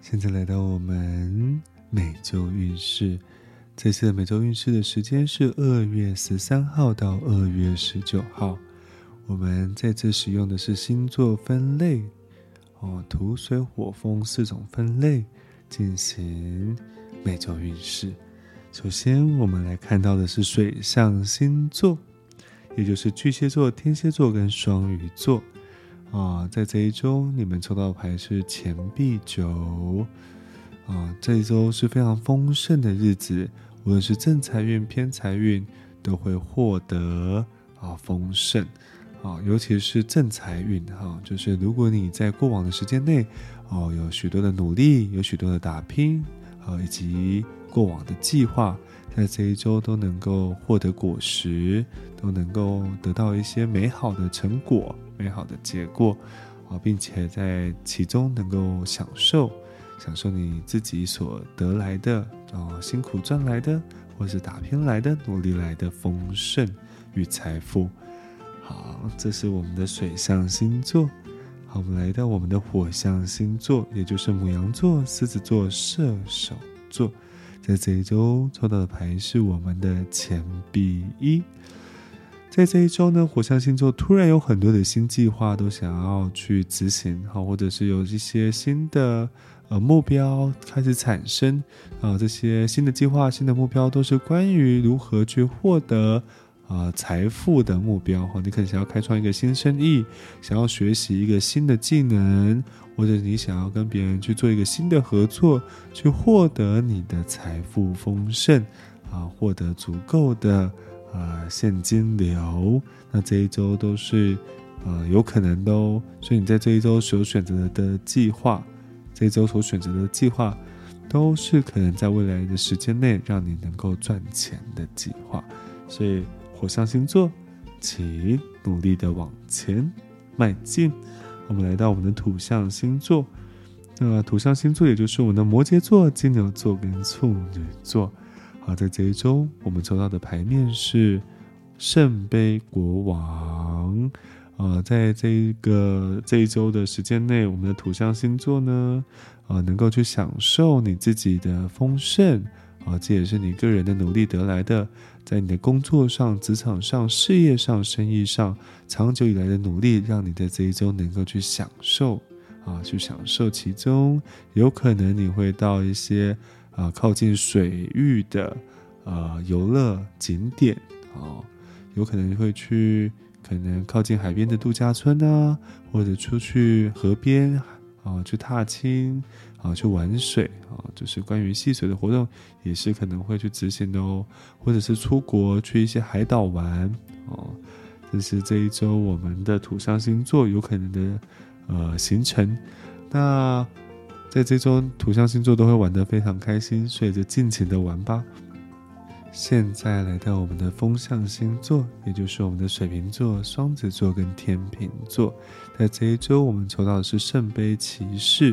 现在来到我们每周运势，这次的每周运势的时间是二月十三号到二月十九号。我们在这使用的是星座分类，哦，土、水、火、风四种分类进行每周运势。首先，我们来看到的是水象星座，也就是巨蟹座、天蝎座跟双鱼座。啊，在这一周，你们抽到的牌是钱币九。啊，这一周是非常丰盛的日子，无论是正财运、偏财运，都会获得啊丰盛。啊，尤其是正财运哈，就是如果你在过往的时间内，哦，有许多的努力，有许多的打拼，啊，以及过往的计划，在这一周都能够获得果实，都能够得到一些美好的成果。美好的结果，啊，并且在其中能够享受，享受你自己所得来的，啊，辛苦赚来的，或是打拼来的，努力来的丰盛与财富。好，这是我们的水象星座。好，我们来到我们的火象星座，也就是母羊座、狮子座、射手座。在这一周抽到的牌是我们的钱币一。在这一周呢，火象星座突然有很多的新计划都想要去执行，好，或者是有一些新的呃目标开始产生啊，这些新的计划、新的目标都是关于如何去获得啊财富的目标哈。你可能想要开创一个新生意，想要学习一个新的技能，或者你想要跟别人去做一个新的合作，去获得你的财富丰盛啊，获得足够的。啊，现金流，那这一周都是，呃，有可能的哦，所以你在这一周所选择的计划，这一周所选择的计划，都是可能在未来的时间内让你能够赚钱的计划。所以，火象星座，请努力的往前迈进。我们来到我们的土象星座，那土象星座也就是我们的摩羯座、金牛座跟处女座。好，在这一周，我们抽到的牌面是圣杯国王。啊，在这一个这一周的时间内，我们的土象星座呢，啊，能够去享受你自己的丰盛。啊，这也是你个人的努力得来的，在你的工作上、职场上、事业上、生意上，长久以来的努力，让你在这一周能够去享受。啊，去享受其中，有可能你会到一些。啊，靠近水域的啊游乐景点啊，有可能会去，可能靠近海边的度假村啊，或者出去河边啊去踏青啊去玩水啊，就是关于戏水的活动也是可能会去执行的哦，或者是出国去一些海岛玩哦，这是这一周我们的土象星座有可能的呃行程，那。在这周，土象星座都会玩得非常开心，所以就尽情的玩吧。现在来到我们的风象星座，也就是我们的水瓶座、双子座跟天秤座。在这一周，我们抽到的是圣杯骑士。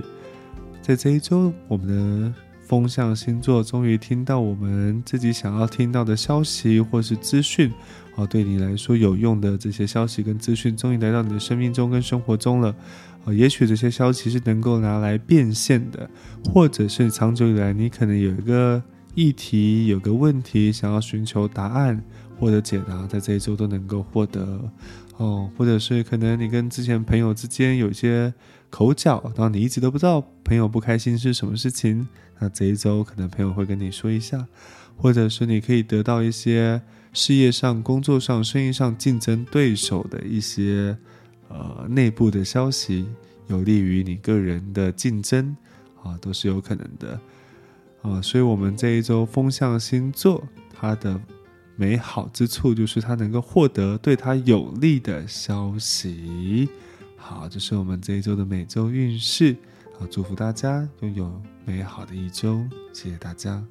在这一周，我们的风象星座终于听到我们自己想要听到的消息或是资讯，哦，对你来说有用的这些消息跟资讯，终于来到你的生命中跟生活中了。哦，也许这些消息是能够拿来变现的，或者是长久以来你可能有一个议题、有个问题想要寻求答案或者解答，在这一周都能够获得。哦，或者是可能你跟之前朋友之间有一些口角，然后你一直都不知道朋友不开心是什么事情，那这一周可能朋友会跟你说一下，或者是你可以得到一些事业上、工作上、生意上竞争对手的一些。呃，内部的消息有利于你个人的竞争啊，都是有可能的啊。所以，我们这一周风象星座它的美好之处就是它能够获得对它有利的消息。好，这是我们这一周的每周运势。好，祝福大家拥有美好的一周，谢谢大家。